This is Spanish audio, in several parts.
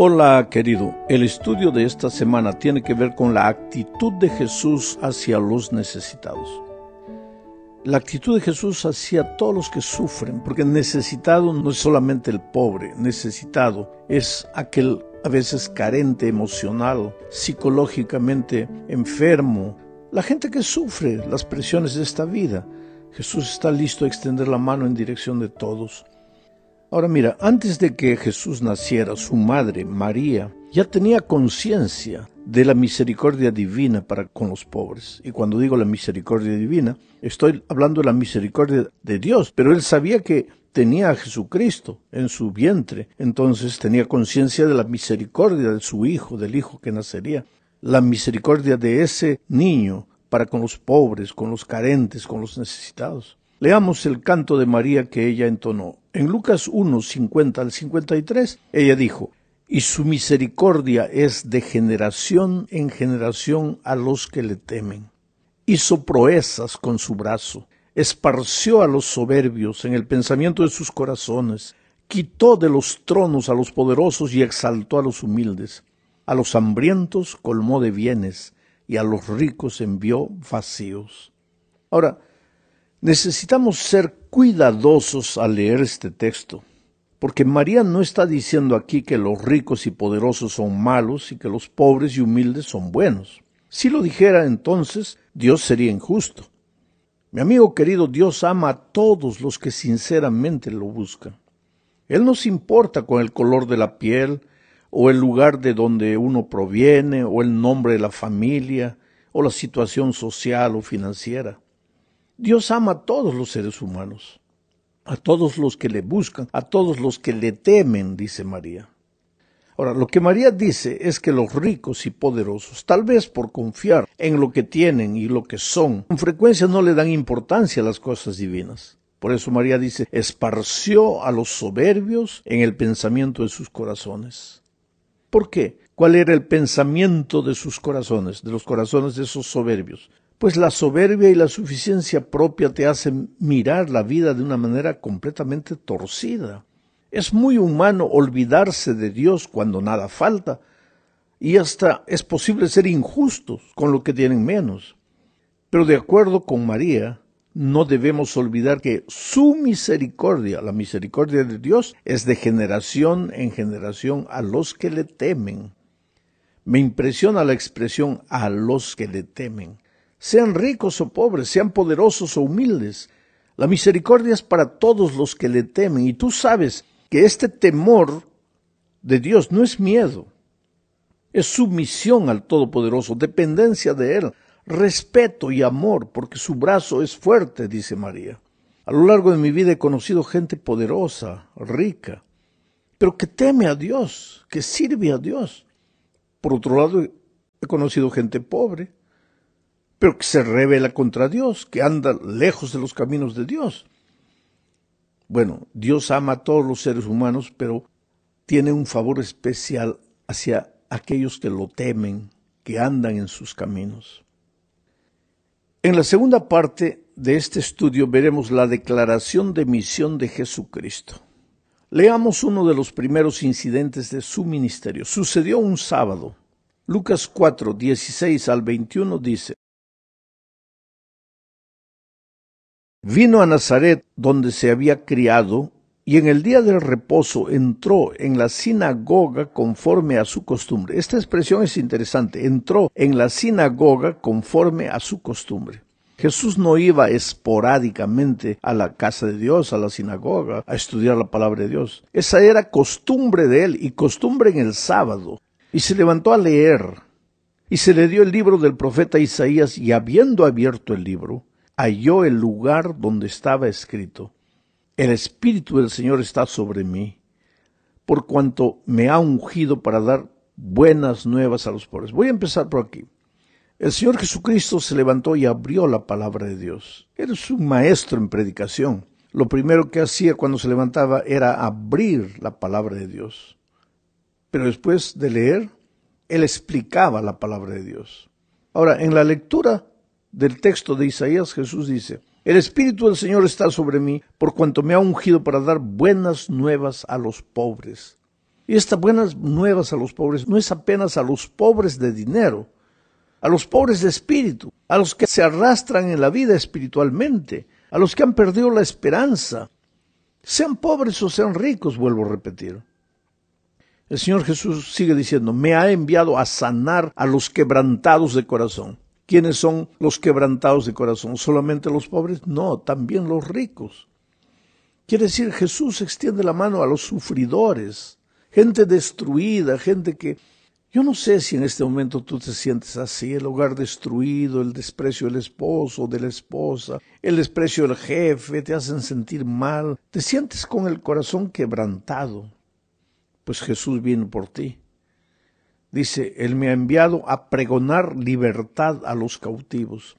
Hola querido, el estudio de esta semana tiene que ver con la actitud de Jesús hacia los necesitados. La actitud de Jesús hacia todos los que sufren, porque necesitado no es solamente el pobre, necesitado es aquel a veces carente emocional, psicológicamente enfermo, la gente que sufre las presiones de esta vida. Jesús está listo a extender la mano en dirección de todos. Ahora mira, antes de que Jesús naciera, su madre, María, ya tenía conciencia de la misericordia divina para con los pobres. Y cuando digo la misericordia divina, estoy hablando de la misericordia de Dios, pero él sabía que tenía a Jesucristo en su vientre, entonces tenía conciencia de la misericordia de su hijo, del hijo que nacería, la misericordia de ese niño para con los pobres, con los carentes, con los necesitados. Leamos el canto de María que ella entonó. En Lucas 1, 50 al 53, ella dijo, y su misericordia es de generación en generación a los que le temen. Hizo proezas con su brazo, esparció a los soberbios en el pensamiento de sus corazones, quitó de los tronos a los poderosos y exaltó a los humildes. A los hambrientos colmó de bienes y a los ricos envió vacíos. Ahora, Necesitamos ser cuidadosos al leer este texto, porque María no está diciendo aquí que los ricos y poderosos son malos y que los pobres y humildes son buenos. Si lo dijera entonces, Dios sería injusto. Mi amigo querido, Dios ama a todos los que sinceramente lo buscan. Él no se importa con el color de la piel, o el lugar de donde uno proviene, o el nombre de la familia, o la situación social o financiera. Dios ama a todos los seres humanos, a todos los que le buscan, a todos los que le temen, dice María. Ahora, lo que María dice es que los ricos y poderosos, tal vez por confiar en lo que tienen y lo que son, con frecuencia no le dan importancia a las cosas divinas. Por eso María dice, esparció a los soberbios en el pensamiento de sus corazones. ¿Por qué? ¿Cuál era el pensamiento de sus corazones, de los corazones de esos soberbios? Pues la soberbia y la suficiencia propia te hacen mirar la vida de una manera completamente torcida. Es muy humano olvidarse de Dios cuando nada falta, y hasta es posible ser injustos con lo que tienen menos. Pero de acuerdo con María, no debemos olvidar que su misericordia, la misericordia de Dios, es de generación en generación a los que le temen. Me impresiona la expresión a los que le temen sean ricos o pobres, sean poderosos o humildes. La misericordia es para todos los que le temen y tú sabes que este temor de Dios no es miedo, es sumisión al Todopoderoso, dependencia de Él, respeto y amor, porque su brazo es fuerte, dice María. A lo largo de mi vida he conocido gente poderosa, rica, pero que teme a Dios, que sirve a Dios. Por otro lado, he conocido gente pobre, pero que se revela contra Dios, que anda lejos de los caminos de Dios. Bueno, Dios ama a todos los seres humanos, pero tiene un favor especial hacia aquellos que lo temen, que andan en sus caminos. En la segunda parte de este estudio veremos la declaración de misión de Jesucristo. Leamos uno de los primeros incidentes de su ministerio. Sucedió un sábado. Lucas 4, 16 al 21 dice, Vino a Nazaret, donde se había criado, y en el día del reposo entró en la sinagoga conforme a su costumbre. Esta expresión es interesante. Entró en la sinagoga conforme a su costumbre. Jesús no iba esporádicamente a la casa de Dios, a la sinagoga, a estudiar la palabra de Dios. Esa era costumbre de él y costumbre en el sábado. Y se levantó a leer. Y se le dio el libro del profeta Isaías y habiendo abierto el libro, halló el lugar donde estaba escrito, El Espíritu del Señor está sobre mí, por cuanto me ha ungido para dar buenas nuevas a los pobres. Voy a empezar por aquí. El Señor Jesucristo se levantó y abrió la palabra de Dios. Eres un maestro en predicación. Lo primero que hacía cuando se levantaba era abrir la palabra de Dios. Pero después de leer, él explicaba la palabra de Dios. Ahora, en la lectura del texto de Isaías, Jesús dice, el Espíritu del Señor está sobre mí, por cuanto me ha ungido para dar buenas nuevas a los pobres. Y estas buenas nuevas a los pobres no es apenas a los pobres de dinero, a los pobres de espíritu, a los que se arrastran en la vida espiritualmente, a los que han perdido la esperanza, sean pobres o sean ricos, vuelvo a repetir. El Señor Jesús sigue diciendo, me ha enviado a sanar a los quebrantados de corazón. ¿Quiénes son los quebrantados de corazón? ¿Solamente los pobres? No, también los ricos. Quiere decir, Jesús extiende la mano a los sufridores, gente destruida, gente que yo no sé si en este momento tú te sientes así, el hogar destruido, el desprecio del esposo, de la esposa, el desprecio del jefe, te hacen sentir mal, te sientes con el corazón quebrantado. Pues Jesús viene por ti. Dice, Él me ha enviado a pregonar libertad a los cautivos.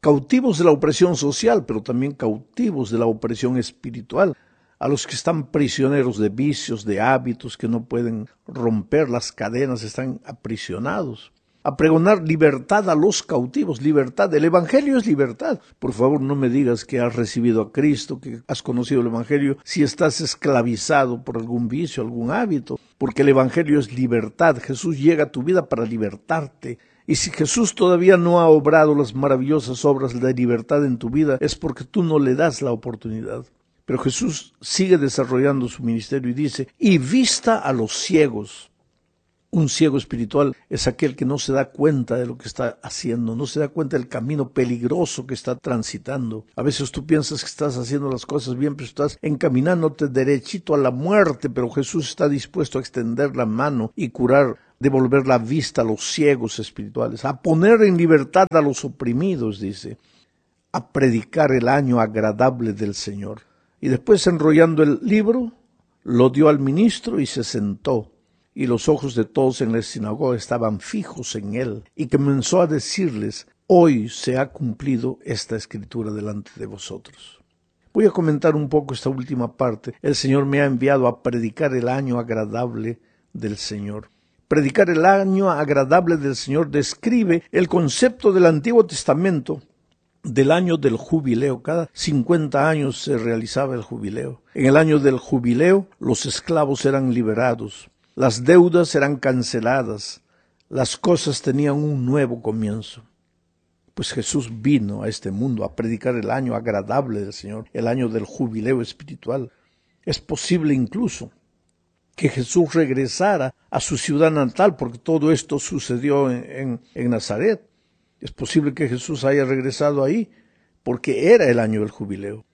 Cautivos de la opresión social, pero también cautivos de la opresión espiritual a los que están prisioneros de vicios, de hábitos que no pueden romper las cadenas, están aprisionados. A pregonar libertad a los cautivos, libertad. El Evangelio es libertad. Por favor, no me digas que has recibido a Cristo, que has conocido el Evangelio, si estás esclavizado por algún vicio, algún hábito, porque el Evangelio es libertad. Jesús llega a tu vida para libertarte. Y si Jesús todavía no ha obrado las maravillosas obras de libertad en tu vida, es porque tú no le das la oportunidad. Pero Jesús sigue desarrollando su ministerio y dice, y vista a los ciegos. Un ciego espiritual es aquel que no se da cuenta de lo que está haciendo, no se da cuenta del camino peligroso que está transitando. A veces tú piensas que estás haciendo las cosas bien, pero estás encaminándote derechito a la muerte, pero Jesús está dispuesto a extender la mano y curar, devolver la vista a los ciegos espirituales, a poner en libertad a los oprimidos, dice, a predicar el año agradable del Señor. Y después, enrollando el libro, lo dio al ministro y se sentó. Y los ojos de todos en la sinagoga estaban fijos en él. Y comenzó a decirles, hoy se ha cumplido esta escritura delante de vosotros. Voy a comentar un poco esta última parte. El Señor me ha enviado a predicar el año agradable del Señor. Predicar el año agradable del Señor describe el concepto del Antiguo Testamento del año del jubileo. Cada 50 años se realizaba el jubileo. En el año del jubileo los esclavos eran liberados, las deudas eran canceladas, las cosas tenían un nuevo comienzo. Pues Jesús vino a este mundo a predicar el año agradable del Señor, el año del jubileo espiritual. Es posible incluso que Jesús regresara a su ciudad natal, porque todo esto sucedió en, en Nazaret. Es posible que Jesús haya regresado ahí porque era el año del jubileo.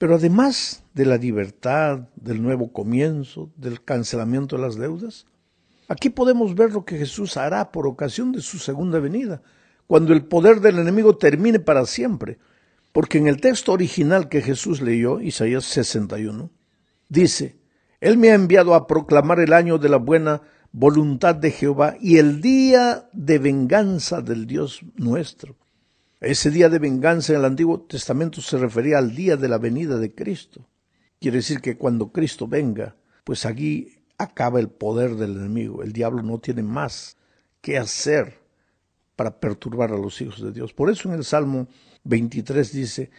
Pero además de la libertad, del nuevo comienzo, del cancelamiento de las deudas, aquí podemos ver lo que Jesús hará por ocasión de su segunda venida, cuando el poder del enemigo termine para siempre. Porque en el texto original que Jesús leyó, Isaías 61, dice, Él me ha enviado a proclamar el año de la buena voluntad de Jehová y el día de venganza del Dios nuestro. Ese día de venganza en el Antiguo Testamento se refería al día de la venida de Cristo. Quiere decir que cuando Cristo venga, pues aquí acaba el poder del enemigo. El diablo no tiene más que hacer para perturbar a los hijos de Dios. Por eso en el Salmo 23 dice,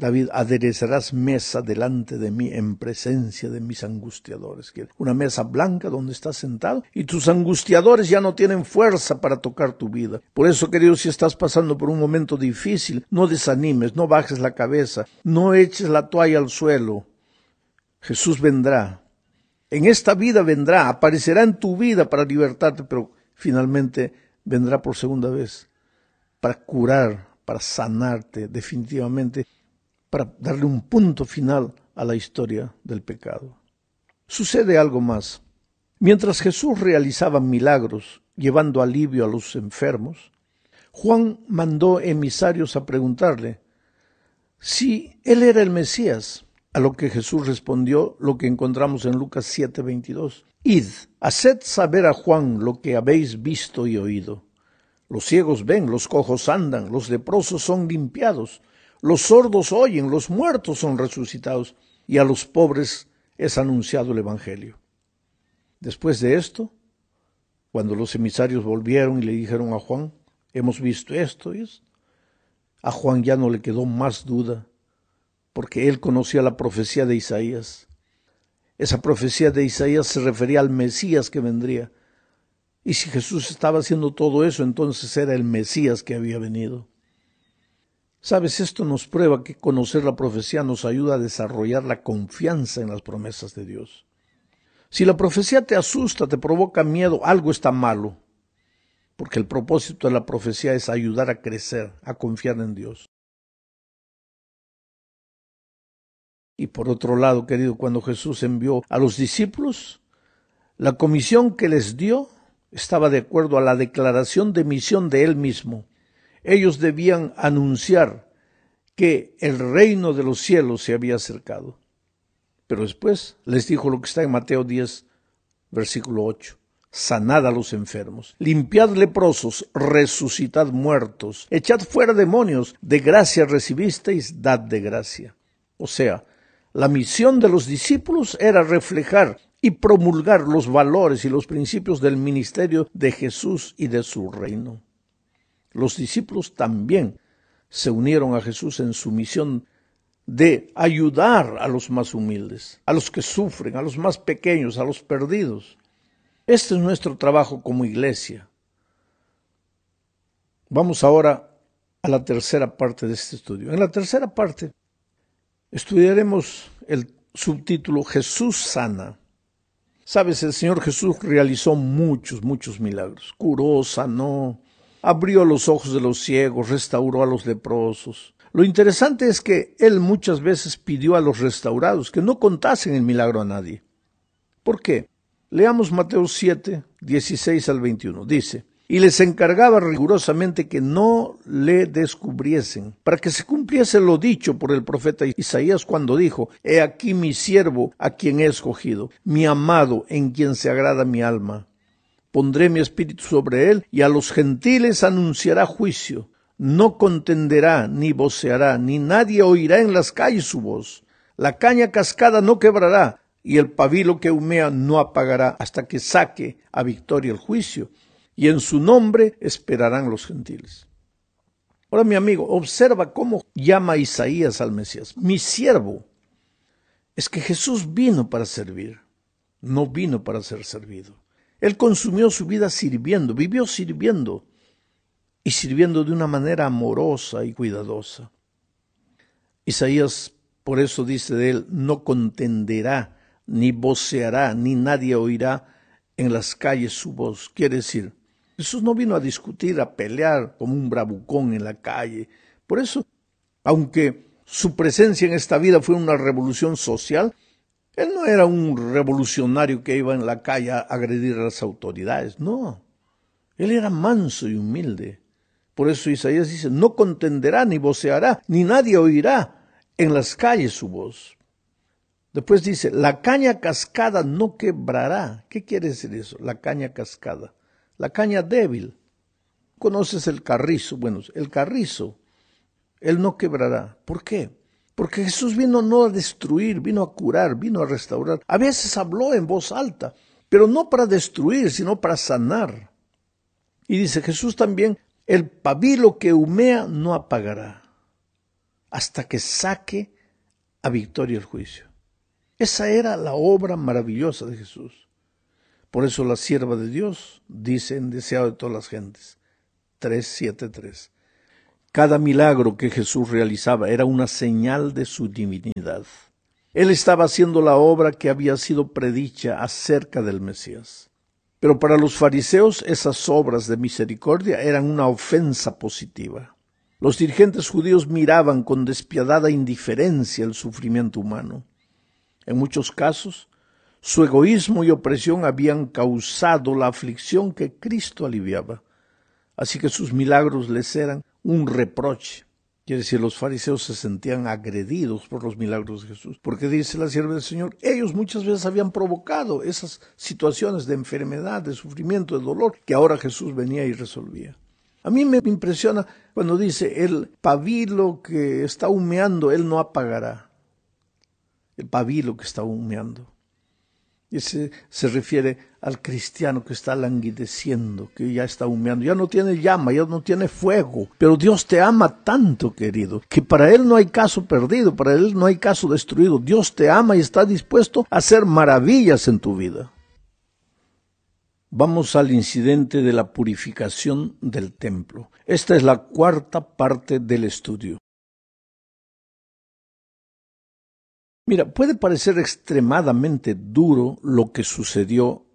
David, aderezarás mesa delante de mí en presencia de mis angustiadores. Una mesa blanca donde estás sentado y tus angustiadores ya no tienen fuerza para tocar tu vida. Por eso, querido, si estás pasando por un momento difícil, no desanimes, no bajes la cabeza, no eches la toalla al suelo. Jesús vendrá. En esta vida vendrá, aparecerá en tu vida para libertarte, pero finalmente vendrá por segunda vez para curar, para sanarte definitivamente para darle un punto final a la historia del pecado. Sucede algo más. Mientras Jesús realizaba milagros llevando alivio a los enfermos, Juan mandó emisarios a preguntarle si él era el Mesías, a lo que Jesús respondió lo que encontramos en Lucas 7:22. Id, haced saber a Juan lo que habéis visto y oído. Los ciegos ven, los cojos andan, los leprosos son limpiados, los sordos oyen, los muertos son resucitados y a los pobres es anunciado el Evangelio. Después de esto, cuando los emisarios volvieron y le dijeron a Juan, hemos visto esto a Juan ya no le quedó más duda, porque él conocía la profecía de Isaías. Esa profecía de Isaías se refería al Mesías que vendría. Y si Jesús estaba haciendo todo eso, entonces era el Mesías que había venido. Sabes, esto nos prueba que conocer la profecía nos ayuda a desarrollar la confianza en las promesas de Dios. Si la profecía te asusta, te provoca miedo, algo está malo, porque el propósito de la profecía es ayudar a crecer, a confiar en Dios. Y por otro lado, querido, cuando Jesús envió a los discípulos, la comisión que les dio estaba de acuerdo a la declaración de misión de Él mismo ellos debían anunciar que el reino de los cielos se había acercado. Pero después les dijo lo que está en Mateo 10, versículo 8. Sanad a los enfermos, limpiad leprosos, resucitad muertos, echad fuera demonios, de gracia recibisteis, dad de gracia. O sea, la misión de los discípulos era reflejar y promulgar los valores y los principios del ministerio de Jesús y de su reino. Los discípulos también se unieron a Jesús en su misión de ayudar a los más humildes, a los que sufren, a los más pequeños, a los perdidos. Este es nuestro trabajo como iglesia. Vamos ahora a la tercera parte de este estudio. En la tercera parte estudiaremos el subtítulo Jesús sana. Sabes, el Señor Jesús realizó muchos, muchos milagros. Curó, sanó, abrió los ojos de los ciegos, restauró a los leprosos. Lo interesante es que él muchas veces pidió a los restaurados que no contasen el milagro a nadie. ¿Por qué? Leamos Mateo 7, 16 al 21. Dice, y les encargaba rigurosamente que no le descubriesen, para que se cumpliese lo dicho por el profeta Isaías cuando dijo, He aquí mi siervo a quien he escogido, mi amado en quien se agrada mi alma pondré mi espíritu sobre él, y a los gentiles anunciará juicio. No contenderá, ni voceará, ni nadie oirá en las calles su voz. La caña cascada no quebrará, y el pabilo que humea no apagará hasta que saque a victoria el juicio, y en su nombre esperarán los gentiles. Ahora, mi amigo, observa cómo llama Isaías al Mesías, mi siervo. Es que Jesús vino para servir, no vino para ser servido. Él consumió su vida sirviendo, vivió sirviendo y sirviendo de una manera amorosa y cuidadosa. Isaías por eso dice de él, no contenderá, ni voceará, ni nadie oirá en las calles su voz. Quiere decir, Jesús no vino a discutir, a pelear como un bravucón en la calle. Por eso, aunque su presencia en esta vida fue una revolución social, él no era un revolucionario que iba en la calle a agredir a las autoridades, no. Él era manso y humilde. Por eso Isaías dice, no contenderá ni voceará, ni nadie oirá en las calles su voz. Después dice, la caña cascada no quebrará. ¿Qué quiere decir eso? La caña cascada. La caña débil. ¿Conoces el carrizo? Bueno, el carrizo, él no quebrará. ¿Por qué? Porque Jesús vino no a destruir, vino a curar, vino a restaurar. A veces habló en voz alta, pero no para destruir, sino para sanar. Y dice Jesús también, el pabilo que humea no apagará hasta que saque a victoria el juicio. Esa era la obra maravillosa de Jesús. Por eso la sierva de Dios dice en deseado de todas las gentes. 373. Cada milagro que Jesús realizaba era una señal de su divinidad. Él estaba haciendo la obra que había sido predicha acerca del Mesías. Pero para los fariseos esas obras de misericordia eran una ofensa positiva. Los dirigentes judíos miraban con despiadada indiferencia el sufrimiento humano. En muchos casos, su egoísmo y opresión habían causado la aflicción que Cristo aliviaba. Así que sus milagros les eran un reproche. Quiere decir, los fariseos se sentían agredidos por los milagros de Jesús, porque dice la sierva del Señor, ellos muchas veces habían provocado esas situaciones de enfermedad, de sufrimiento, de dolor, que ahora Jesús venía y resolvía. A mí me impresiona cuando dice, el pabilo que está humeando, él no apagará. El pabilo que está humeando. Ese se refiere al cristiano que está languideciendo, que ya está humeando, ya no tiene llama, ya no tiene fuego. Pero Dios te ama tanto, querido, que para Él no hay caso perdido, para Él no hay caso destruido. Dios te ama y está dispuesto a hacer maravillas en tu vida. Vamos al incidente de la purificación del templo. Esta es la cuarta parte del estudio. Mira, puede parecer extremadamente duro lo que sucedió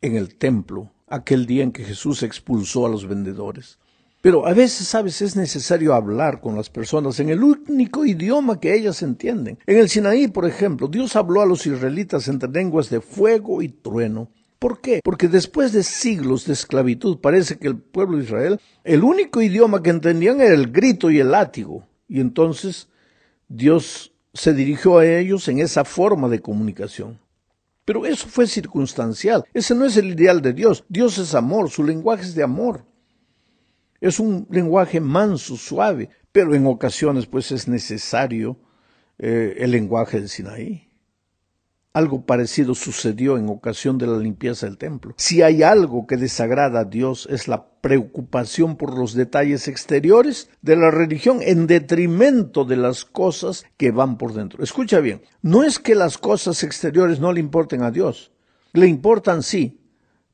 en el templo aquel día en que Jesús expulsó a los vendedores. Pero a veces, sabes, es necesario hablar con las personas en el único idioma que ellas entienden. En el Sinaí, por ejemplo, Dios habló a los israelitas entre lenguas de fuego y trueno. ¿Por qué? Porque después de siglos de esclavitud parece que el pueblo de Israel, el único idioma que entendían era el grito y el látigo. Y entonces Dios se dirigió a ellos en esa forma de comunicación. Pero eso fue circunstancial. Ese no es el ideal de Dios. Dios es amor, su lenguaje es de amor. Es un lenguaje manso, suave, pero en ocasiones pues es necesario eh, el lenguaje del Sinaí. Algo parecido sucedió en ocasión de la limpieza del templo. Si hay algo que desagrada a Dios es la preocupación por los detalles exteriores de la religión en detrimento de las cosas que van por dentro. Escucha bien, no es que las cosas exteriores no le importen a Dios, le importan sí,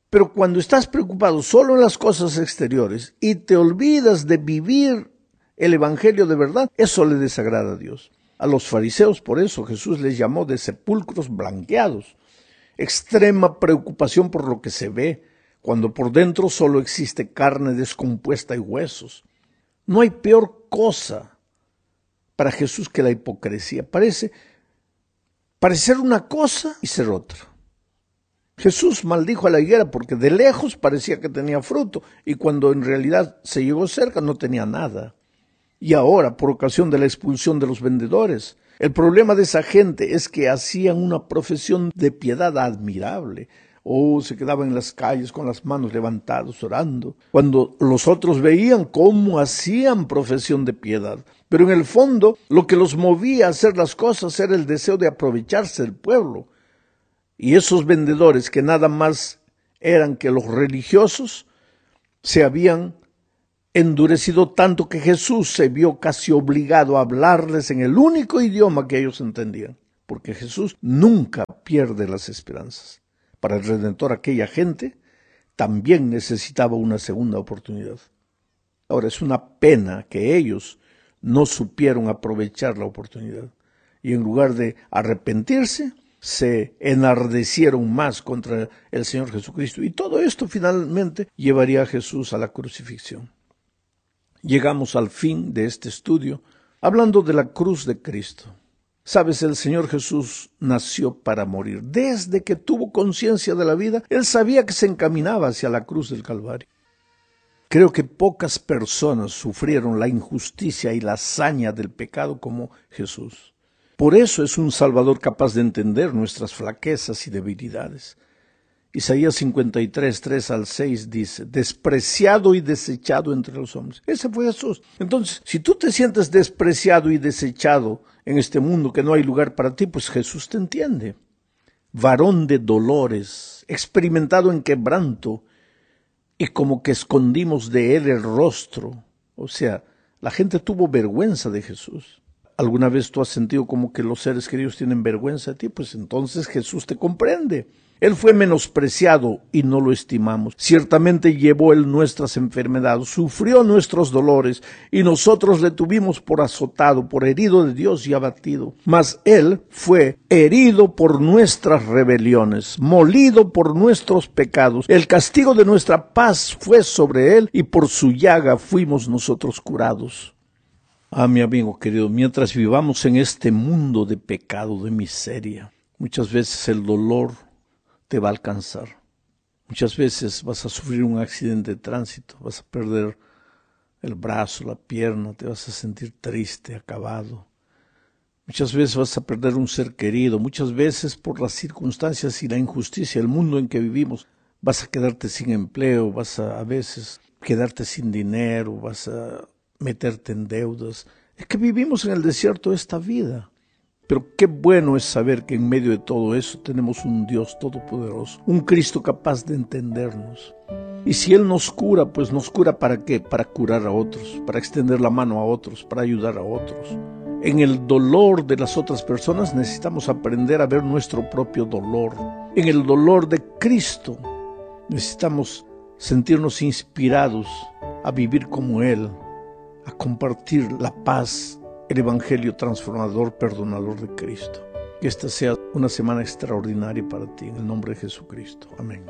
pero cuando estás preocupado solo en las cosas exteriores y te olvidas de vivir el Evangelio de verdad, eso le desagrada a Dios. A los fariseos por eso Jesús les llamó de sepulcros blanqueados. Extrema preocupación por lo que se ve, cuando por dentro solo existe carne descompuesta y huesos. No hay peor cosa para Jesús que la hipocresía. Parece parecer una cosa y ser otra. Jesús maldijo a la higuera porque de lejos parecía que tenía fruto y cuando en realidad se llegó cerca no tenía nada y ahora por ocasión de la expulsión de los vendedores. El problema de esa gente es que hacían una profesión de piedad admirable. o oh, se quedaban en las calles con las manos levantadas orando, cuando los otros veían cómo hacían profesión de piedad. Pero en el fondo lo que los movía a hacer las cosas era el deseo de aprovecharse del pueblo. Y esos vendedores que nada más eran que los religiosos, se habían endurecido tanto que Jesús se vio casi obligado a hablarles en el único idioma que ellos entendían, porque Jesús nunca pierde las esperanzas. Para el Redentor aquella gente también necesitaba una segunda oportunidad. Ahora es una pena que ellos no supieron aprovechar la oportunidad y en lugar de arrepentirse, se enardecieron más contra el Señor Jesucristo. Y todo esto finalmente llevaría a Jesús a la crucifixión llegamos al fin de este estudio hablando de la cruz de Cristo. Sabes, el Señor Jesús nació para morir. Desde que tuvo conciencia de la vida, Él sabía que se encaminaba hacia la cruz del Calvario. Creo que pocas personas sufrieron la injusticia y la hazaña del pecado como Jesús. Por eso es un Salvador capaz de entender nuestras flaquezas y debilidades. Isaías 53, 3 al 6 dice, despreciado y desechado entre los hombres. Ese fue Jesús. Entonces, si tú te sientes despreciado y desechado en este mundo que no hay lugar para ti, pues Jesús te entiende. Varón de dolores, experimentado en quebranto, y como que escondimos de él el rostro. O sea, la gente tuvo vergüenza de Jesús. ¿Alguna vez tú has sentido como que los seres queridos tienen vergüenza de ti? Pues entonces Jesús te comprende. Él fue menospreciado y no lo estimamos. Ciertamente llevó él nuestras enfermedades, sufrió nuestros dolores y nosotros le tuvimos por azotado, por herido de Dios y abatido. Mas él fue herido por nuestras rebeliones, molido por nuestros pecados. El castigo de nuestra paz fue sobre él y por su llaga fuimos nosotros curados. Ah, mi amigo querido, mientras vivamos en este mundo de pecado, de miseria, muchas veces el dolor te va a alcanzar. Muchas veces vas a sufrir un accidente de tránsito, vas a perder el brazo, la pierna, te vas a sentir triste, acabado. Muchas veces vas a perder un ser querido, muchas veces por las circunstancias y la injusticia del mundo en que vivimos, vas a quedarte sin empleo, vas a a veces quedarte sin dinero, vas a meterte en deudas. Es que vivimos en el desierto esta vida. Pero qué bueno es saber que en medio de todo eso tenemos un Dios todopoderoso, un Cristo capaz de entendernos. Y si Él nos cura, pues nos cura para qué? Para curar a otros, para extender la mano a otros, para ayudar a otros. En el dolor de las otras personas necesitamos aprender a ver nuestro propio dolor. En el dolor de Cristo necesitamos sentirnos inspirados a vivir como Él, a compartir la paz el Evangelio transformador, perdonador de Cristo. Que esta sea una semana extraordinaria para ti, en el nombre de Jesucristo. Amén.